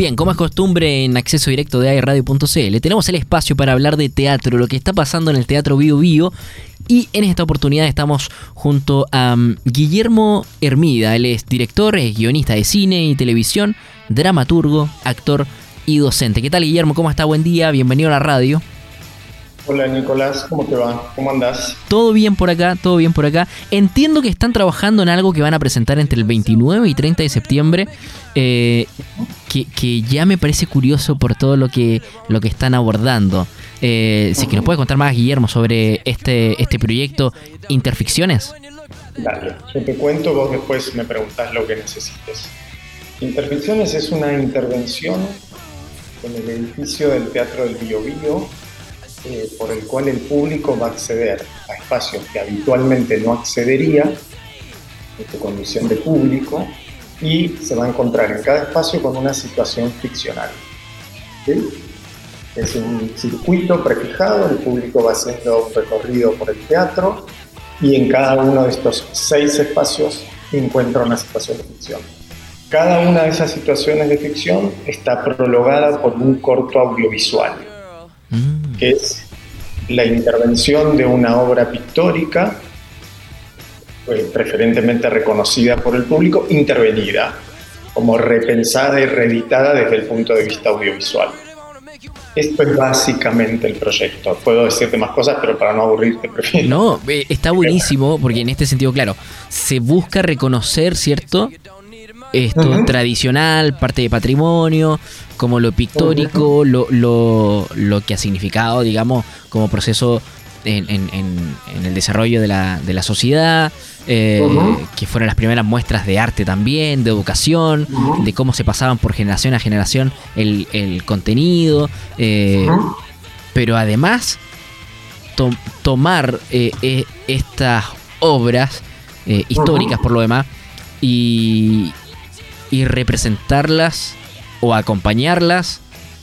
Bien, como es costumbre en acceso directo de airradio.cl, tenemos el espacio para hablar de teatro, lo que está pasando en el Teatro Bio Bio. Y en esta oportunidad estamos junto a um, Guillermo Hermida. Él es director, es guionista de cine y televisión, dramaturgo, actor y docente. ¿Qué tal, Guillermo? ¿Cómo está? Buen día, bienvenido a la radio. Hola Nicolás, ¿cómo te va? ¿Cómo andás? Todo bien por acá, todo bien por acá. Entiendo que están trabajando en algo que van a presentar entre el 29 y 30 de septiembre, eh, que, ya me parece curioso por todo lo que, lo que están abordando. Eh, si que nos puedes contar más, Guillermo, sobre este, este proyecto Interficciones. Dale, yo te cuento, vos después me preguntás lo que necesites. Interficciones es una intervención en el edificio del Teatro del Bio, Bio eh, por el cual el público va a acceder a espacios que habitualmente no accedería en su condición de público y se va a encontrar en cada espacio con una situación ficcional. Es un circuito prefijado, el público va haciendo un recorrido por el teatro y en cada uno de estos seis espacios encuentra una situación de ficción. Cada una de esas situaciones de ficción está prologada por un corto audiovisual Mm. que es la intervención de una obra pictórica, pues, preferentemente reconocida por el público, intervenida, como repensada y reeditada desde el punto de vista audiovisual. Esto es básicamente el proyecto. Puedo decirte más cosas, pero para no aburrirte, prefiero. No, eh, está buenísimo, porque en este sentido, claro, se busca reconocer, ¿cierto? Esto tradicional, parte de patrimonio, como lo pictórico, lo, lo, lo, que ha significado, digamos, como proceso en, el desarrollo de la, de la sociedad, eh, que fueron las primeras muestras de arte también, de educación, de cómo se pasaban por generación a generación el, contenido, eh, pero además tomar eh, estas obras históricas por lo demás y, y representarlas o acompañarlas,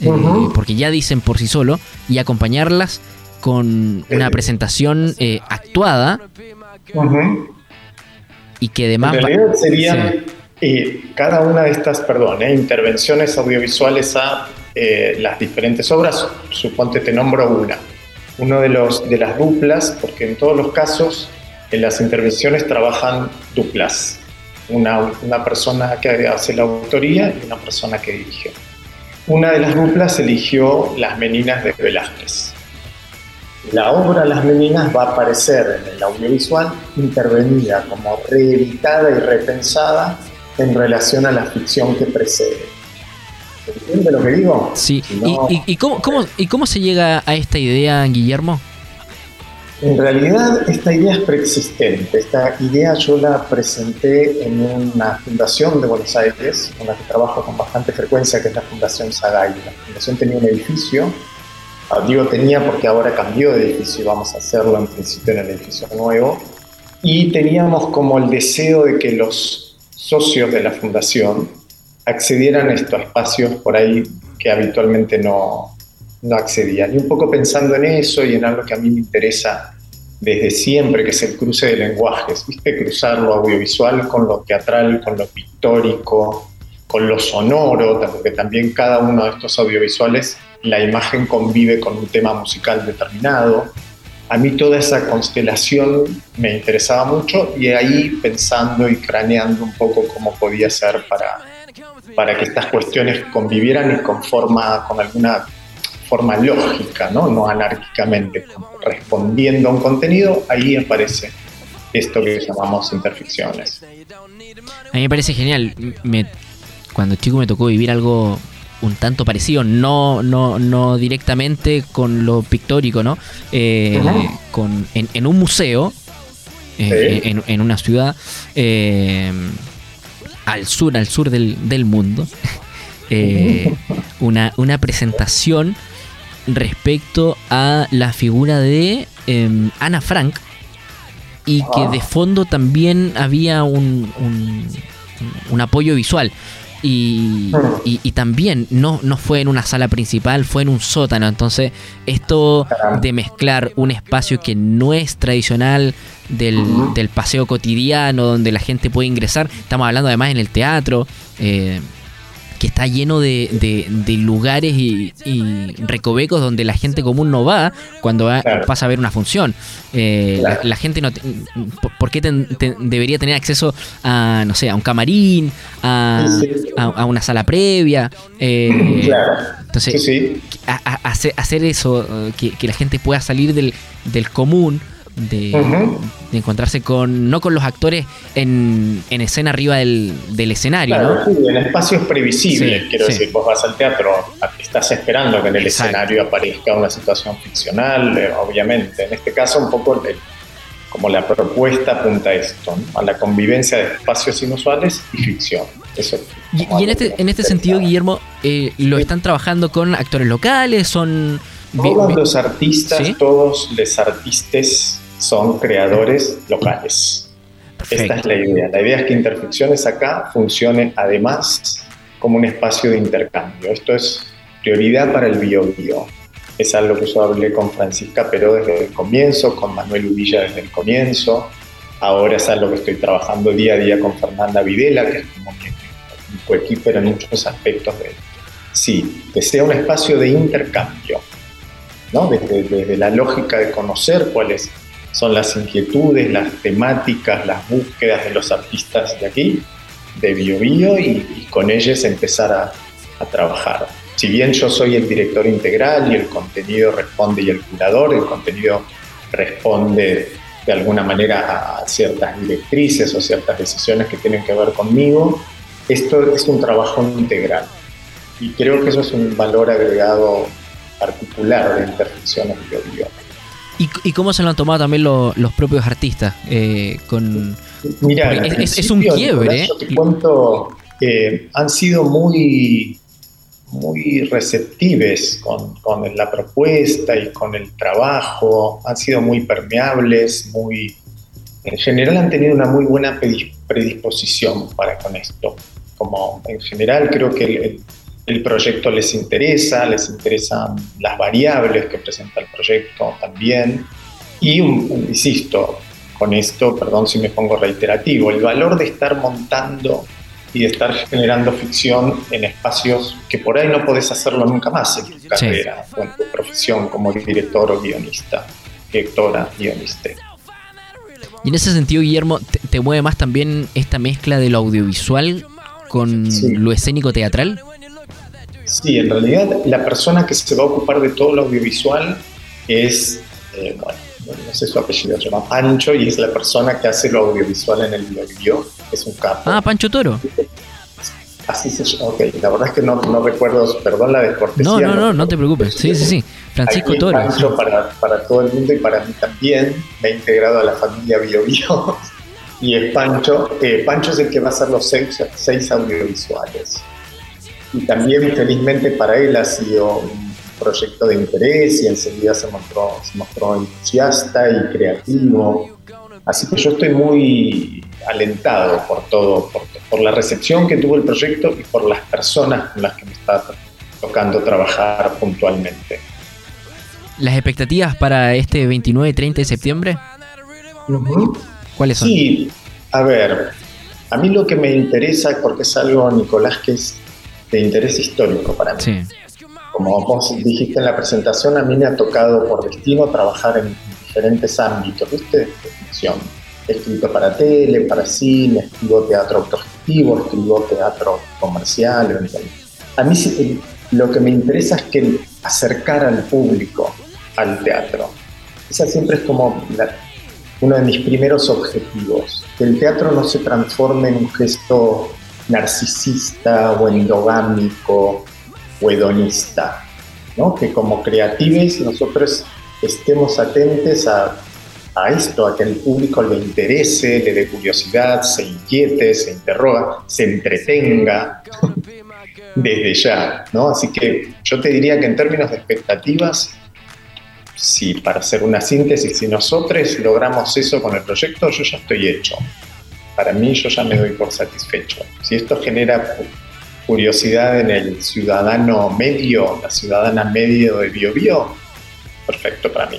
eh, porque ya dicen por sí solo, y acompañarlas con una eh. presentación eh, actuada y que además... En realidad serían cada una de estas, perdón, intervenciones audiovisuales a las diferentes obras, suponte te nombro una. Uno de, los, de las duplas, porque en todos los casos en las intervenciones trabajan duplas una, una persona que hace la autoría y una persona que dirige. Una de las duplas eligió Las Meninas de Velázquez. La obra Las Meninas va a aparecer en el audiovisual intervenida como reeditada y repensada en relación a la ficción que precede. ¿Entiende lo que digo? Sí. ¿Y, y, cómo, cómo, ¿Y cómo se llega a esta idea, Guillermo? En realidad esta idea es preexistente. Esta idea yo la presenté en una fundación de Buenos Aires, con la que trabajo con bastante frecuencia, que es la Fundación Sagay. La fundación tenía un edificio, ah, digo tenía porque ahora cambió de edificio, vamos a hacerlo en principio en el edificio nuevo, y teníamos como el deseo de que los socios de la fundación accedieran a estos espacios por ahí que habitualmente no, no accedían. Y un poco pensando en eso y en algo que a mí me interesa desde siempre, que es el cruce de lenguajes, ¿viste? Cruzar lo audiovisual con lo teatral, con lo pictórico, con lo sonoro, porque también cada uno de estos audiovisuales, la imagen convive con un tema musical determinado. A mí toda esa constelación me interesaba mucho y ahí pensando y craneando un poco cómo podía ser para, para que estas cuestiones convivieran y con forma, con alguna forma lógica, ¿no? no anárquicamente, respondiendo a un contenido, ahí aparece esto que llamamos imperfecciones. A mí me parece genial. Me, cuando chico me tocó vivir algo un tanto parecido, no, no, no directamente con lo pictórico, ¿no? Eh, con, en, un museo, eh, en, una ciudad eh, al sur, al sur del, del mundo, una, una presentación respecto a la figura de em, Ana Frank y que de fondo también había un, un, apoyo visual. y, y, también no, no fue en una sala principal, fue en un sótano. Entonces, esto de mezclar un espacio que no es tradicional del, del paseo cotidiano, donde la gente puede ingresar, estamos hablando además en el teatro. Eh, que está lleno de, de, lugares y, recovecos donde la gente común no va cuando pasa a ver una función. Eh, la, gente no... ¿Por qué debería tener acceso a, no sé, a un camarín, a, a, una sala previa? Eh, claro. Entonces, hacer, eso, eh, que, que, la gente pueda salir del, del común de, encontrarse con, no con los actores en, en escena arriba del, del escenario, ¿no? en espacios previsibles, quiero decir, vos vas al teatro, estás esperando que en el escenario aparezca una situación ficcional, eh, obviamente. En este caso, un poco como la propuesta apunta a esto, a la convivencia de espacios inusuales y ficción. Eso y, en este, en este sentido, Guillermo, eh, ¿lo están trabajando con actores locales? ¿Son todos los artistas, todos los artistas son creadores locales. Esta es la idea. La idea es que Interficciones acá funcione además como un espacio de intercambio. Esto es prioridad para el bio, Es algo que yo hablé con Francisca Peró desde el comienzo, con Manuel Uvilla desde el comienzo. Ahora es algo que estoy trabajando día a día con Fernanda Videla, que es como mi, mi coequiper en muchos aspectos de Sí, que sea un espacio de intercambio desde, la lógica de conocer cuáles son las inquietudes, las temáticas, las búsquedas de los artistas de aquí, de BioBio, y, con ellos empezar a, trabajar. Si bien yo soy el director integral y el contenido responde y el curador, el contenido responde de alguna manera a ciertas directrices o ciertas decisiones que tienen que ver conmigo, esto es un trabajo integral. Y creo que eso es un valor agregado particular de intervenciones de ¿Y, ¿Y cómo se lo han tomado también los propios artistas? Eh, con, Mira, es, un quiebre. Yo te cuento, que han sido muy, muy receptives con, con, la propuesta y con el trabajo, han sido muy permeables, muy, en general han tenido una muy buena predisposición para con esto. Como en general creo que el, el proyecto les interesa, les interesan las variables que presenta el proyecto también. Y, insisto, con esto, perdón si me pongo reiterativo, el valor de estar montando y de estar generando ficción en espacios que por ahí no podés hacerlo nunca más en tu carrera o en tu profesión como director o guionista, directora, guionista. Y en ese sentido, Guillermo, ¿te, mueve más también esta mezcla de lo audiovisual con lo escénico teatral? Sí, en realidad la persona que se va a ocupar de todo lo audiovisual es, eh, bueno, no sé su apellido, se llama Pancho y es la persona que hace lo audiovisual en el video, es un capo. Ah, Pancho Toro. Así se llama, ok, la verdad es que no, no recuerdo, perdón la descortesía. No, no, no, no, te preocupes, sí, sí, sí, Francisco Toro. Pancho para, para todo el mundo y para mí también, me ha integrado a la familia Bio, Bio y es Pancho, eh, Pancho es el que va a hacer los seis, seis audiovisuales y también felizmente para él ha sido un proyecto de interés y enseguida se mostró, se mostró entusiasta y creativo. Así que yo estoy muy alentado por todo, por, la recepción que tuvo el proyecto y por las personas con las que me está tocando trabajar puntualmente. ¿Las expectativas para este 29 y 30 de septiembre? ¿Cuáles son? Sí, a ver, a mí lo que me interesa, porque es algo, Nicolás, que es de interés histórico para mí. Como vos dijiste en la presentación, a mí me ha tocado por destino trabajar en diferentes ámbitos, ¿viste? De ficción. He escrito para tele, para cine, escribo teatro autogestivo, escribo teatro comercial. A mí lo que me interesa es que acercar al público al teatro. Esa siempre es como uno de mis primeros objetivos. Que el teatro no se transforme en un gesto narcisista o endogámico o hedonista, ¿no? que como creatives nosotros estemos atentos a, a esto, a que el público le interese, le dé curiosidad, se inquiete, se interroga, se entretenga desde ya. ¿no? Así que yo te diría que en términos de expectativas, si para hacer una síntesis, si nosotros logramos eso con el proyecto, yo ya estoy hecho para mí yo ya me doy por satisfecho. Si esto genera curiosidad en el ciudadano medio, la ciudadana medio de Bio, perfecto para mí.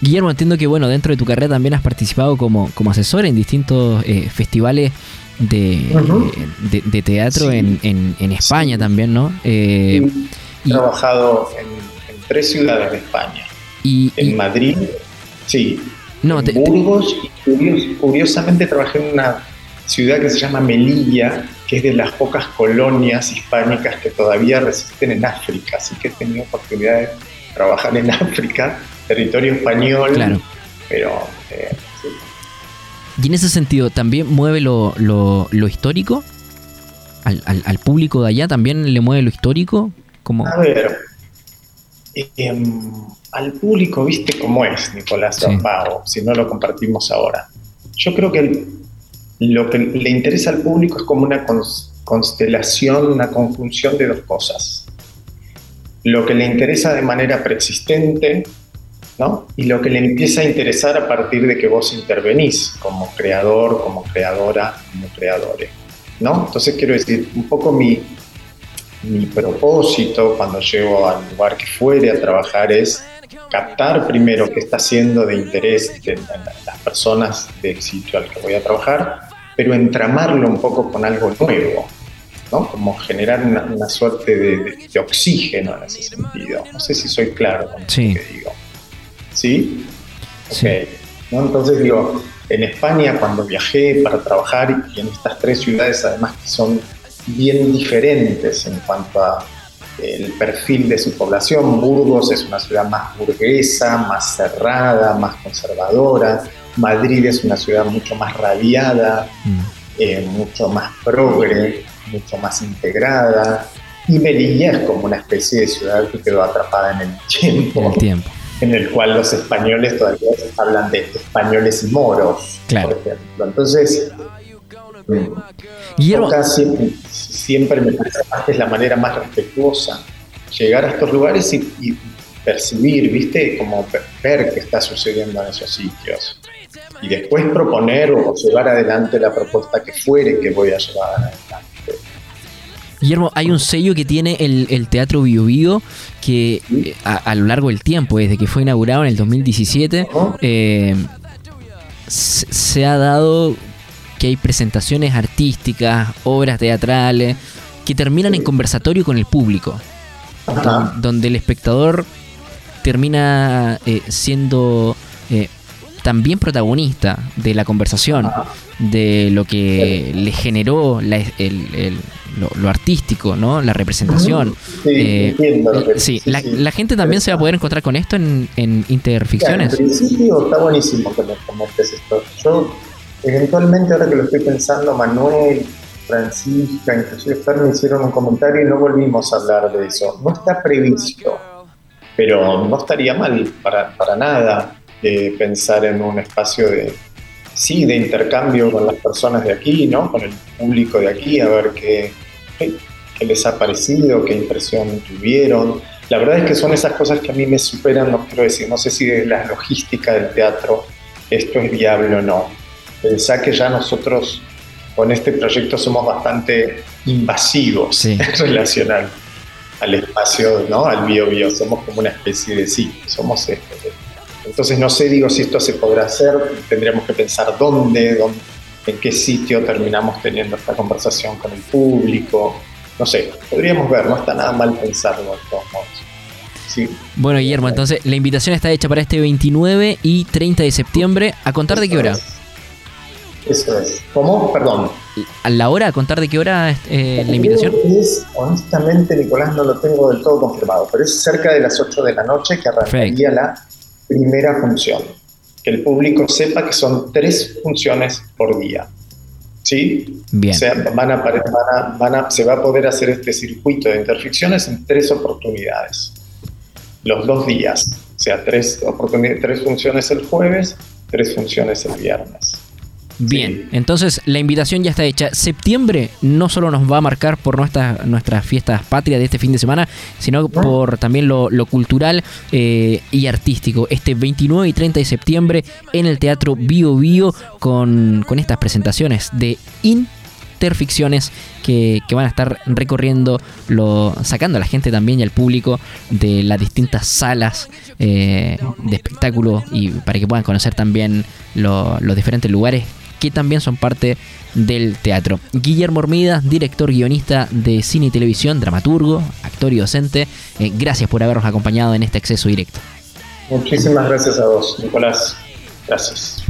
Guillermo, entiendo que bueno, dentro de tu carrera también has participado como, como asesor en distintos eh, festivales de, de, teatro en, en, España también, ¿no? Eh, He trabajado en, tres ciudades de España. Y, en Madrid, sí. No, en Burgos, y curiosamente trabajé en una ciudad que se llama Melilla, que es de las pocas colonias hispánicas que todavía resisten en África, así que he tenido oportunidad de trabajar en África, territorio español, claro. pero... Eh, y en ese sentido, ¿también mueve lo, lo, histórico? ¿Al, al, público de allá también le mueve lo histórico? Como... A ver, em, al público, viste cómo es Nicolás sí. si no lo compartimos ahora. Yo creo que lo que le interesa al público es como una constelación, una conjunción de dos cosas. Lo que le interesa de manera preexistente, ¿no? Y lo que le empieza a interesar a partir de que vos intervenís como creador, como creadora, como creadores, ¿no? Entonces quiero decir, un poco mi, mi propósito cuando llego al lugar que fuere a trabajar es captar primero qué está haciendo de interés de, las personas del sitio al que voy a trabajar, pero entramarlo un poco con algo nuevo, ¿no? Como generar una, suerte de, oxígeno en ese sentido. No sé si soy claro con lo que digo. ¿Sí? sí. Entonces digo, en España cuando viajé para trabajar y en estas tres ciudades además que son bien diferentes en cuanto a el perfil de su población. Burgos es una ciudad más burguesa, más cerrada, más conservadora. Madrid es una ciudad mucho más radiada, mm. eh, mucho más progre, mucho más integrada. Y Melilla es como una especie de ciudad que quedó atrapada en el tiempo. tiempo. En el cual los españoles todavía hablan de españoles y moros, por ejemplo. Entonces, Guillermo. Siempre, siempre, me parece que es la manera más respetuosa llegar a estos lugares y, percibir, ¿viste? Como ver qué está sucediendo en esos sitios. Y después proponer o llevar adelante la propuesta que fuere que voy a llevar adelante. Guillermo, hay un sello que tiene el, Teatro Bio, Bio que eh, a, lo largo del tiempo, desde que fue inaugurado en el 2017, eh, se ha dado que hay presentaciones artísticas, obras teatrales, que terminan en conversatorio con el público, donde el espectador termina eh, siendo eh, también protagonista de la conversación, de lo que le generó lo, artístico, ¿no? La representación. Sí, eh, la, gente también se va a poder encontrar con esto en, en Interficciones. en principio está buenísimo que me comentes esto. Yo Eventualmente, ahora que lo estoy pensando, Manuel, Francisca, inclusive Fer me hicieron un comentario y no volvimos a hablar de eso. No está previsto, pero no estaría mal para, para nada eh, pensar en un espacio de, sí, de intercambio con las personas de aquí, ¿no? Con el público de aquí, a ver qué, qué les ha parecido, qué impresión tuvieron. La verdad es que son esas cosas que a mí me superan, no quiero decir, no sé si de la logística del teatro esto es viable o no pensá que ya nosotros con este proyecto somos bastante invasivos en relación al, espacio, ¿no? al bio bio, somos como una especie de sí, somos esto. Entonces no sé, digo, si esto se podrá hacer, tendríamos que pensar dónde, dónde en qué sitio terminamos teniendo esta conversación con el público, no sé, podríamos ver, no está nada mal pensarlo de todos modos. Sí. Bueno, Guillermo, entonces la invitación está hecha para este 29 y 30 de septiembre. ¿A contar de qué hora? Eso es. ¿Cómo? Perdón. ¿A la hora? ¿A contar de qué hora es eh, la invitación? Es, honestamente, Nicolás, no lo tengo del todo confirmado, pero es cerca de las 8 de la noche que arrancaría la primera función. Que el público sepa que son tres funciones por día. ¿Sí? Bien. O sea, van a, van a, se va a poder hacer este circuito de interficciones en tres oportunidades. Los dos días. O sea, tres, tres funciones el jueves, tres funciones el viernes. Bien, entonces la invitación ya está hecha. Septiembre no solo nos va a marcar por nuestras, nuestras fiestas patrias de este fin de semana, sino por también lo, cultural eh, y artístico. Este 29 y 30 de septiembre en el Teatro Bio Bio con, con estas presentaciones de In interficciones que, que van a estar recorriendo, lo, sacando a la gente también y al público de las distintas salas eh, de espectáculo y para que puedan conocer también los diferentes lugares que también son parte del teatro. Guillermo Hormida, director guionista de cine y televisión, dramaturgo, actor y docente, eh, gracias por habernos acompañado en este acceso directo. Muchísimas gracias a vos, Nicolás. Gracias.